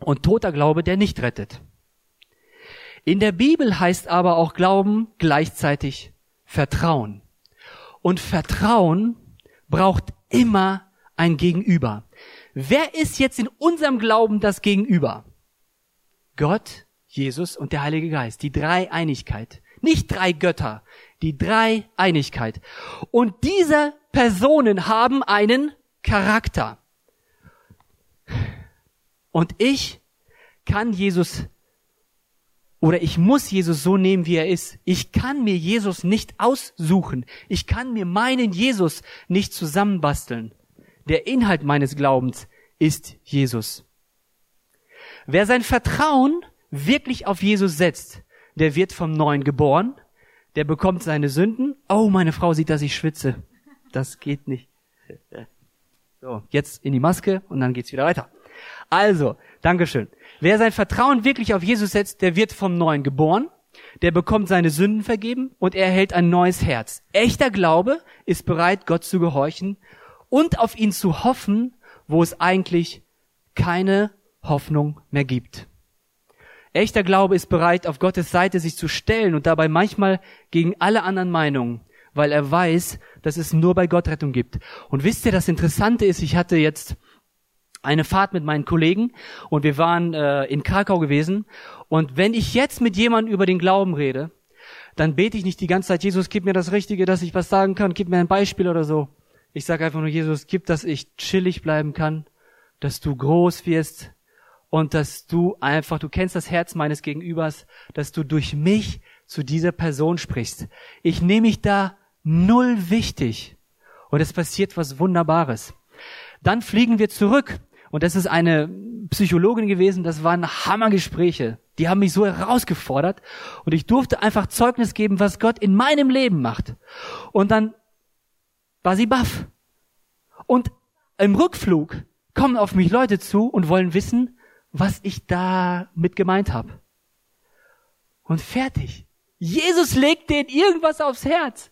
und toter Glaube, der nicht rettet. In der Bibel heißt aber auch Glauben gleichzeitig Vertrauen. Und Vertrauen braucht immer ein Gegenüber. Wer ist jetzt in unserem Glauben das Gegenüber? Gott, Jesus und der Heilige Geist, die Dreieinigkeit. Nicht drei Götter, die Dreieinigkeit. Und diese Personen haben einen Charakter. Und ich kann Jesus oder ich muss Jesus so nehmen, wie er ist. Ich kann mir Jesus nicht aussuchen. Ich kann mir meinen Jesus nicht zusammenbasteln. Der Inhalt meines Glaubens ist Jesus. Wer sein Vertrauen wirklich auf Jesus setzt, der wird vom Neuen geboren, der bekommt seine Sünden. Oh, meine Frau sieht, dass ich schwitze. Das geht nicht. So, jetzt in die Maske und dann geht's wieder weiter. Also, Dankeschön. Wer sein Vertrauen wirklich auf Jesus setzt, der wird vom Neuen geboren, der bekommt seine Sünden vergeben und er erhält ein neues Herz. Echter Glaube ist bereit, Gott zu gehorchen und auf ihn zu hoffen, wo es eigentlich keine Hoffnung mehr gibt. Echter Glaube ist bereit, auf Gottes Seite sich zu stellen und dabei manchmal gegen alle anderen Meinungen, weil er weiß, dass es nur bei Gott Rettung gibt. Und wisst ihr, das Interessante ist, ich hatte jetzt eine Fahrt mit meinen Kollegen und wir waren äh, in Krakau gewesen. Und wenn ich jetzt mit jemandem über den Glauben rede, dann bete ich nicht die ganze Zeit, Jesus, gib mir das Richtige, dass ich was sagen kann, gib mir ein Beispiel oder so. Ich sage einfach nur, Jesus, gib, dass ich chillig bleiben kann, dass du groß wirst und dass du einfach, du kennst das Herz meines Gegenübers, dass du durch mich zu dieser Person sprichst. Ich nehme mich da null wichtig und es passiert was Wunderbares. Dann fliegen wir zurück und das ist eine Psychologin gewesen, das waren Hammergespräche. Die haben mich so herausgefordert und ich durfte einfach Zeugnis geben, was Gott in meinem Leben macht. Und dann war sie baff. Und im Rückflug kommen auf mich Leute zu und wollen wissen, was ich da mit gemeint habe. Und fertig. Jesus legt denen irgendwas aufs Herz.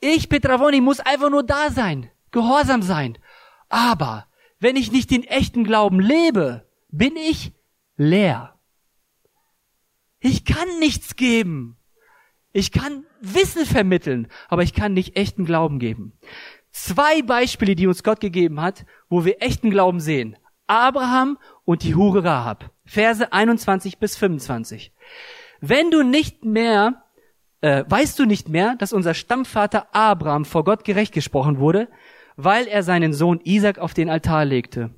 Ich, Petravoni, muss einfach nur da sein, gehorsam sein. Aber wenn ich nicht den echten Glauben lebe, bin ich leer. Ich kann nichts geben. Ich kann Wissen vermitteln, aber ich kann nicht echten Glauben geben. Zwei Beispiele, die uns Gott gegeben hat, wo wir echten Glauben sehen. Abraham und die Hure Rahab. Verse 21 bis 25. Wenn du nicht mehr, äh, weißt du nicht mehr, dass unser Stammvater Abraham vor Gott gerecht gesprochen wurde, weil er seinen Sohn Isaac auf den Altar legte.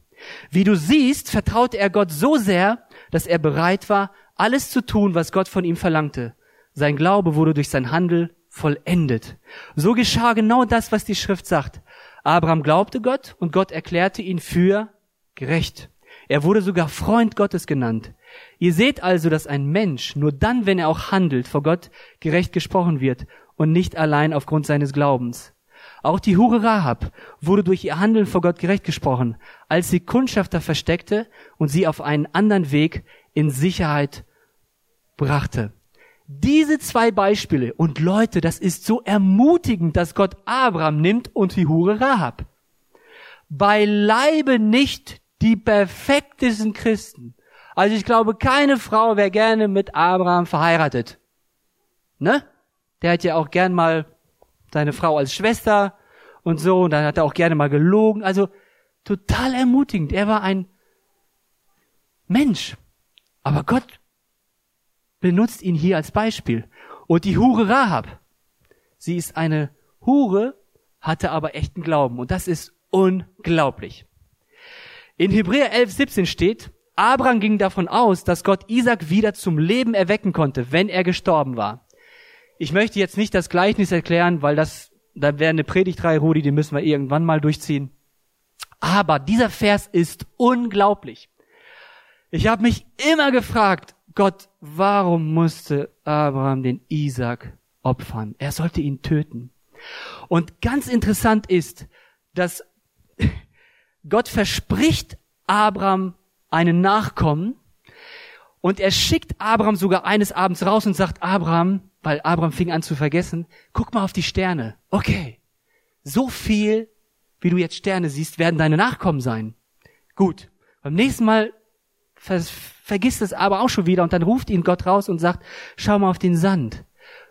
Wie du siehst, vertraute er Gott so sehr, dass er bereit war, alles zu tun, was Gott von ihm verlangte. Sein Glaube wurde durch sein Handel vollendet. So geschah genau das, was die Schrift sagt. Abraham glaubte Gott und Gott erklärte ihn für gerecht. Er wurde sogar Freund Gottes genannt. Ihr seht also, dass ein Mensch nur dann, wenn er auch handelt, vor Gott gerecht gesprochen wird und nicht allein aufgrund seines Glaubens. Auch die Hure Rahab wurde durch ihr Handeln vor Gott gerecht gesprochen, als sie Kundschafter versteckte und sie auf einen anderen Weg in Sicherheit brachte. Diese zwei Beispiele und Leute, das ist so ermutigend, dass Gott Abraham nimmt und die Hure Rahab. Beileibe nicht die perfektesten Christen. Also ich glaube, keine Frau wäre gerne mit Abraham verheiratet. Ne? Der hat ja auch gern mal seine Frau als Schwester und so, und dann hat er auch gerne mal gelogen. Also total ermutigend. Er war ein Mensch. Aber Gott benutzt ihn hier als Beispiel. Und die Hure Rahab. Sie ist eine Hure, hatte aber echten Glauben. Und das ist unglaublich. In Hebräer 11, 17 steht, Abraham ging davon aus, dass Gott Isaac wieder zum Leben erwecken konnte, wenn er gestorben war. Ich möchte jetzt nicht das Gleichnis erklären, weil das, da wäre eine Predigtreihe, Rudi, die müssen wir irgendwann mal durchziehen. Aber dieser Vers ist unglaublich. Ich habe mich immer gefragt, Gott, warum musste Abraham den Isaac opfern? Er sollte ihn töten. Und ganz interessant ist, dass Gott verspricht Abraham einen Nachkommen und er schickt Abraham sogar eines Abends raus und sagt, Abraham, weil Abraham fing an zu vergessen, guck mal auf die Sterne. Okay, so viel, wie du jetzt Sterne siehst, werden deine Nachkommen sein. Gut, beim nächsten Mal ver vergisst es aber auch schon wieder und dann ruft ihn Gott raus und sagt, schau mal auf den Sand.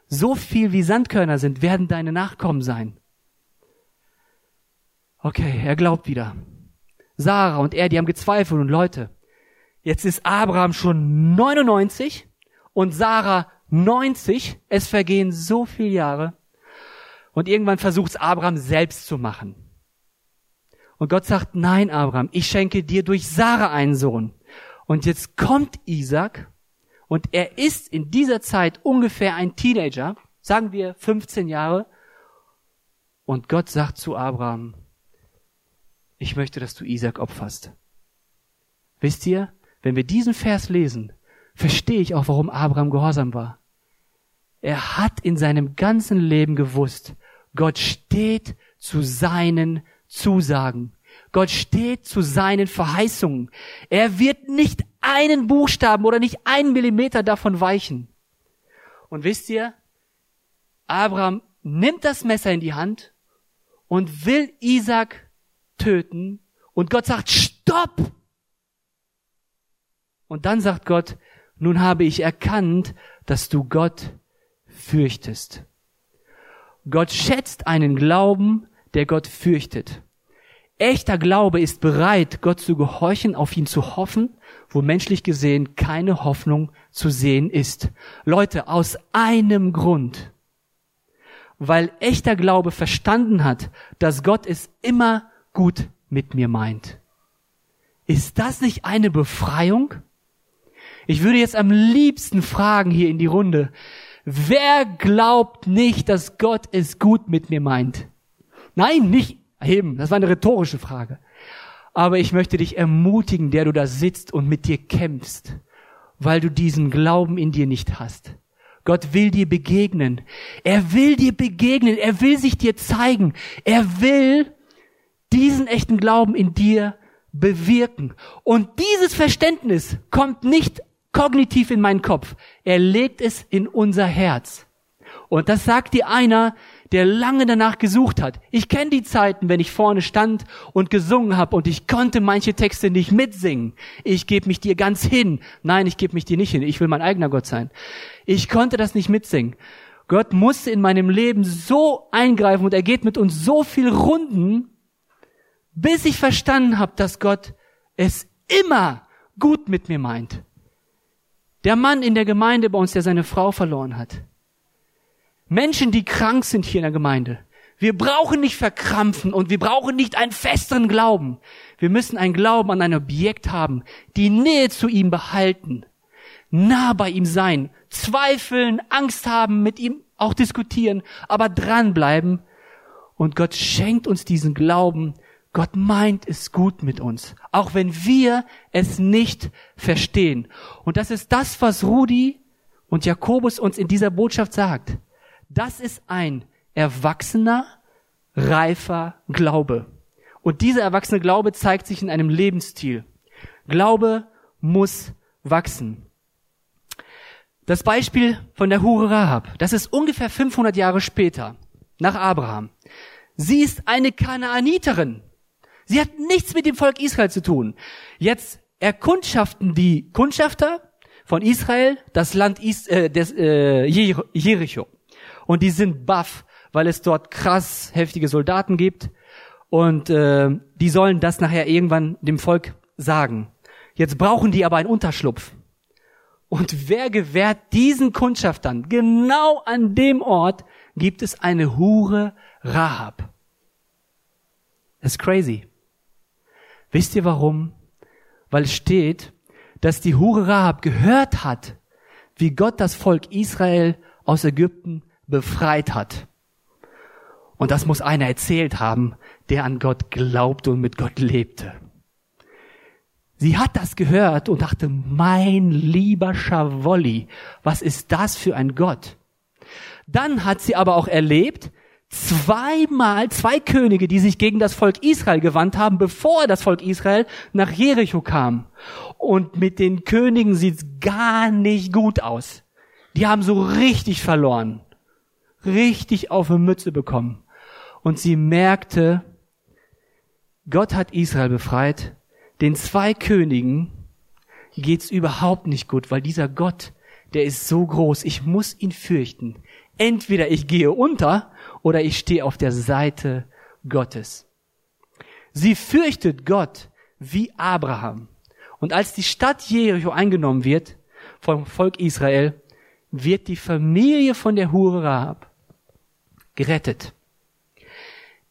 So viel wie Sandkörner sind, werden deine Nachkommen sein. Okay, er glaubt wieder. Sarah und er, die haben gezweifelt und Leute, jetzt ist Abraham schon 99 und Sarah 90. Es vergehen so viele Jahre und irgendwann versucht es Abraham selbst zu machen. Und Gott sagt, nein, Abraham, ich schenke dir durch Sarah einen Sohn. Und jetzt kommt Isaac und er ist in dieser Zeit ungefähr ein Teenager, sagen wir 15 Jahre. Und Gott sagt zu Abraham, ich möchte, dass du Isaac opferst. Wisst ihr, wenn wir diesen Vers lesen, verstehe ich auch, warum Abraham gehorsam war. Er hat in seinem ganzen Leben gewusst, Gott steht zu seinen Zusagen. Gott steht zu seinen Verheißungen. Er wird nicht einen Buchstaben oder nicht einen Millimeter davon weichen. Und wisst ihr, Abraham nimmt das Messer in die Hand und will Isaac töten und Gott sagt, stopp! Und dann sagt Gott, nun habe ich erkannt, dass du Gott fürchtest. Gott schätzt einen Glauben, der Gott fürchtet. Echter Glaube ist bereit, Gott zu gehorchen, auf ihn zu hoffen, wo menschlich gesehen keine Hoffnung zu sehen ist. Leute, aus einem Grund. Weil echter Glaube verstanden hat, dass Gott es immer gut mit mir meint. Ist das nicht eine Befreiung? Ich würde jetzt am liebsten fragen hier in die Runde, wer glaubt nicht, dass Gott es gut mit mir meint? Nein, nicht heben, das war eine rhetorische Frage. Aber ich möchte dich ermutigen, der du da sitzt und mit dir kämpfst, weil du diesen Glauben in dir nicht hast. Gott will dir begegnen. Er will dir begegnen. Er will sich dir zeigen. Er will diesen echten Glauben in dir bewirken. Und dieses Verständnis kommt nicht kognitiv in meinen Kopf. Er legt es in unser Herz. Und das sagt dir einer, der lange danach gesucht hat. Ich kenne die Zeiten, wenn ich vorne stand und gesungen habe und ich konnte manche Texte nicht mitsingen. Ich gebe mich dir ganz hin. Nein, ich gebe mich dir nicht hin. Ich will mein eigener Gott sein. Ich konnte das nicht mitsingen. Gott musste in meinem Leben so eingreifen und er geht mit uns so viel Runden, bis ich verstanden habe, dass Gott es immer gut mit mir meint. Der Mann in der Gemeinde bei uns, der seine Frau verloren hat. Menschen, die krank sind hier in der Gemeinde. Wir brauchen nicht verkrampfen und wir brauchen nicht einen festeren Glauben. Wir müssen einen Glauben an ein Objekt haben, die Nähe zu ihm behalten, nah bei ihm sein, zweifeln, Angst haben, mit ihm auch diskutieren, aber dranbleiben. Und Gott schenkt uns diesen Glauben, Gott meint es gut mit uns, auch wenn wir es nicht verstehen. Und das ist das, was Rudi und Jakobus uns in dieser Botschaft sagt. Das ist ein erwachsener, reifer Glaube. Und dieser erwachsene Glaube zeigt sich in einem Lebensstil. Glaube muss wachsen. Das Beispiel von der Hure Rahab, das ist ungefähr 500 Jahre später, nach Abraham. Sie ist eine Kanaaniterin. Sie hat nichts mit dem Volk Israel zu tun. Jetzt erkundschaften die Kundschafter von Israel das Land Is äh, des, äh, Jericho. Und die sind baff, weil es dort krass heftige Soldaten gibt. Und äh, die sollen das nachher irgendwann dem Volk sagen. Jetzt brauchen die aber einen Unterschlupf. Und wer gewährt diesen Kundschaftern? Genau an dem Ort gibt es eine Hure Rahab. Das ist crazy. Wisst ihr warum? Weil es steht, dass die Hure Rahab gehört hat, wie Gott das Volk Israel aus Ägypten befreit hat. Und das muss einer erzählt haben, der an Gott glaubte und mit Gott lebte. Sie hat das gehört und dachte, mein lieber Schawolli, was ist das für ein Gott? Dann hat sie aber auch erlebt, zweimal zwei Könige, die sich gegen das Volk Israel gewandt haben, bevor das Volk Israel nach Jericho kam. Und mit den Königen sieht's gar nicht gut aus. Die haben so richtig verloren. Richtig auf eine Mütze bekommen. Und sie merkte, Gott hat Israel befreit. Den zwei Königen geht's überhaupt nicht gut, weil dieser Gott, der ist so groß. Ich muss ihn fürchten. Entweder ich gehe unter oder ich stehe auf der Seite Gottes. Sie fürchtet Gott wie Abraham. Und als die Stadt Jericho eingenommen wird vom Volk Israel, wird die Familie von der Hure Rahab gerettet.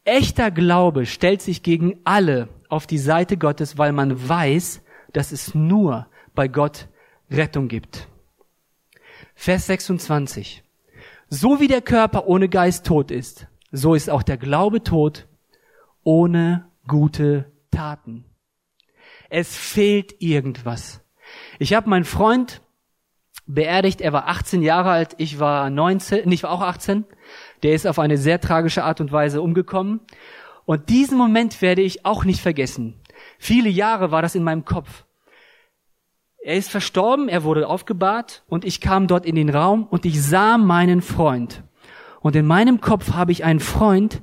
Echter Glaube stellt sich gegen alle auf die Seite Gottes, weil man weiß, dass es nur bei Gott Rettung gibt. Vers 26. So wie der Körper ohne Geist tot ist, so ist auch der Glaube tot ohne gute Taten. Es fehlt irgendwas. Ich habe meinen Freund beerdigt, er war 18 Jahre alt, ich war 19, ich war auch 18. Der ist auf eine sehr tragische Art und Weise umgekommen. Und diesen Moment werde ich auch nicht vergessen. Viele Jahre war das in meinem Kopf. Er ist verstorben, er wurde aufgebahrt und ich kam dort in den Raum und ich sah meinen Freund. Und in meinem Kopf habe ich einen Freund,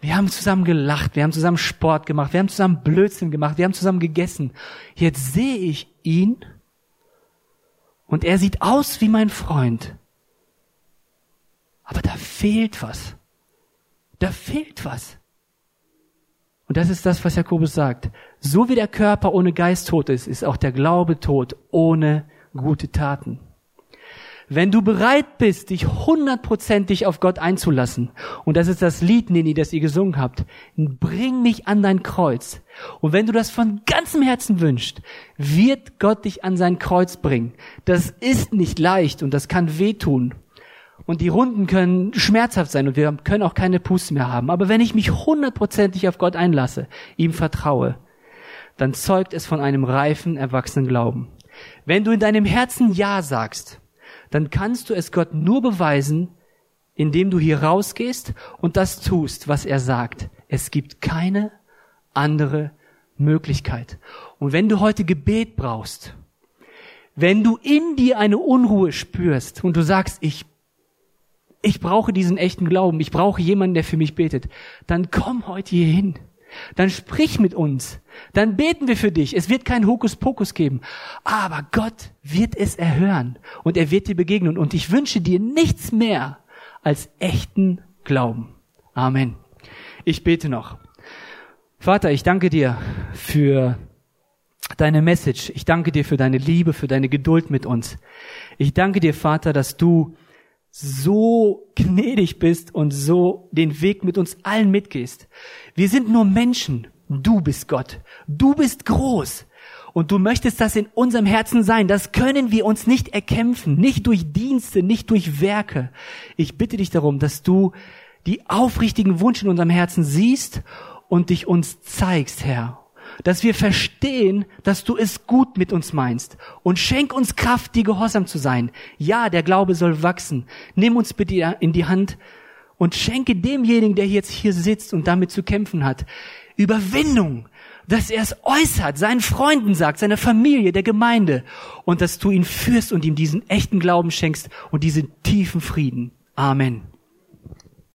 wir haben zusammen gelacht, wir haben zusammen Sport gemacht, wir haben zusammen Blödsinn gemacht, wir haben zusammen gegessen. Jetzt sehe ich ihn und er sieht aus wie mein Freund. Aber da fehlt was. Da fehlt was. Und das ist das, was Jakobus sagt. So wie der Körper ohne Geist tot ist, ist auch der Glaube tot ohne gute Taten. Wenn du bereit bist, dich hundertprozentig auf Gott einzulassen, und das ist das Lied, Nini, das ihr gesungen habt, bring mich an dein Kreuz. Und wenn du das von ganzem Herzen wünschst, wird Gott dich an sein Kreuz bringen. Das ist nicht leicht und das kann wehtun. Und die Runden können schmerzhaft sein und wir können auch keine Puste mehr haben. Aber wenn ich mich hundertprozentig auf Gott einlasse, ihm vertraue, dann zeugt es von einem reifen, erwachsenen Glauben. Wenn du in deinem Herzen Ja sagst, dann kannst du es Gott nur beweisen, indem du hier rausgehst und das tust, was er sagt. Es gibt keine andere Möglichkeit. Und wenn du heute Gebet brauchst, wenn du in dir eine Unruhe spürst und du sagst, ich, ich brauche diesen echten Glauben, ich brauche jemanden, der für mich betet, dann komm heute hier hin. Dann sprich mit uns. Dann beten wir für dich. Es wird kein Hokuspokus geben. Aber Gott wird es erhören und er wird dir begegnen. Und ich wünsche dir nichts mehr als echten Glauben. Amen. Ich bete noch. Vater, ich danke dir für deine Message. Ich danke dir für deine Liebe, für deine Geduld mit uns. Ich danke dir, Vater, dass du so gnädig bist und so den Weg mit uns allen mitgehst. Wir sind nur Menschen. Du bist Gott. Du bist groß. Und du möchtest das in unserem Herzen sein. Das können wir uns nicht erkämpfen. Nicht durch Dienste, nicht durch Werke. Ich bitte dich darum, dass du die aufrichtigen Wünsche in unserem Herzen siehst und dich uns zeigst, Herr dass wir verstehen, dass du es gut mit uns meinst. Und schenk uns Kraft, dir gehorsam zu sein. Ja, der Glaube soll wachsen. Nimm uns bitte in die Hand und schenke demjenigen, der jetzt hier sitzt und damit zu kämpfen hat, Überwindung, dass er es äußert, seinen Freunden sagt, seiner Familie, der Gemeinde und dass du ihn führst und ihm diesen echten Glauben schenkst und diesen tiefen Frieden. Amen.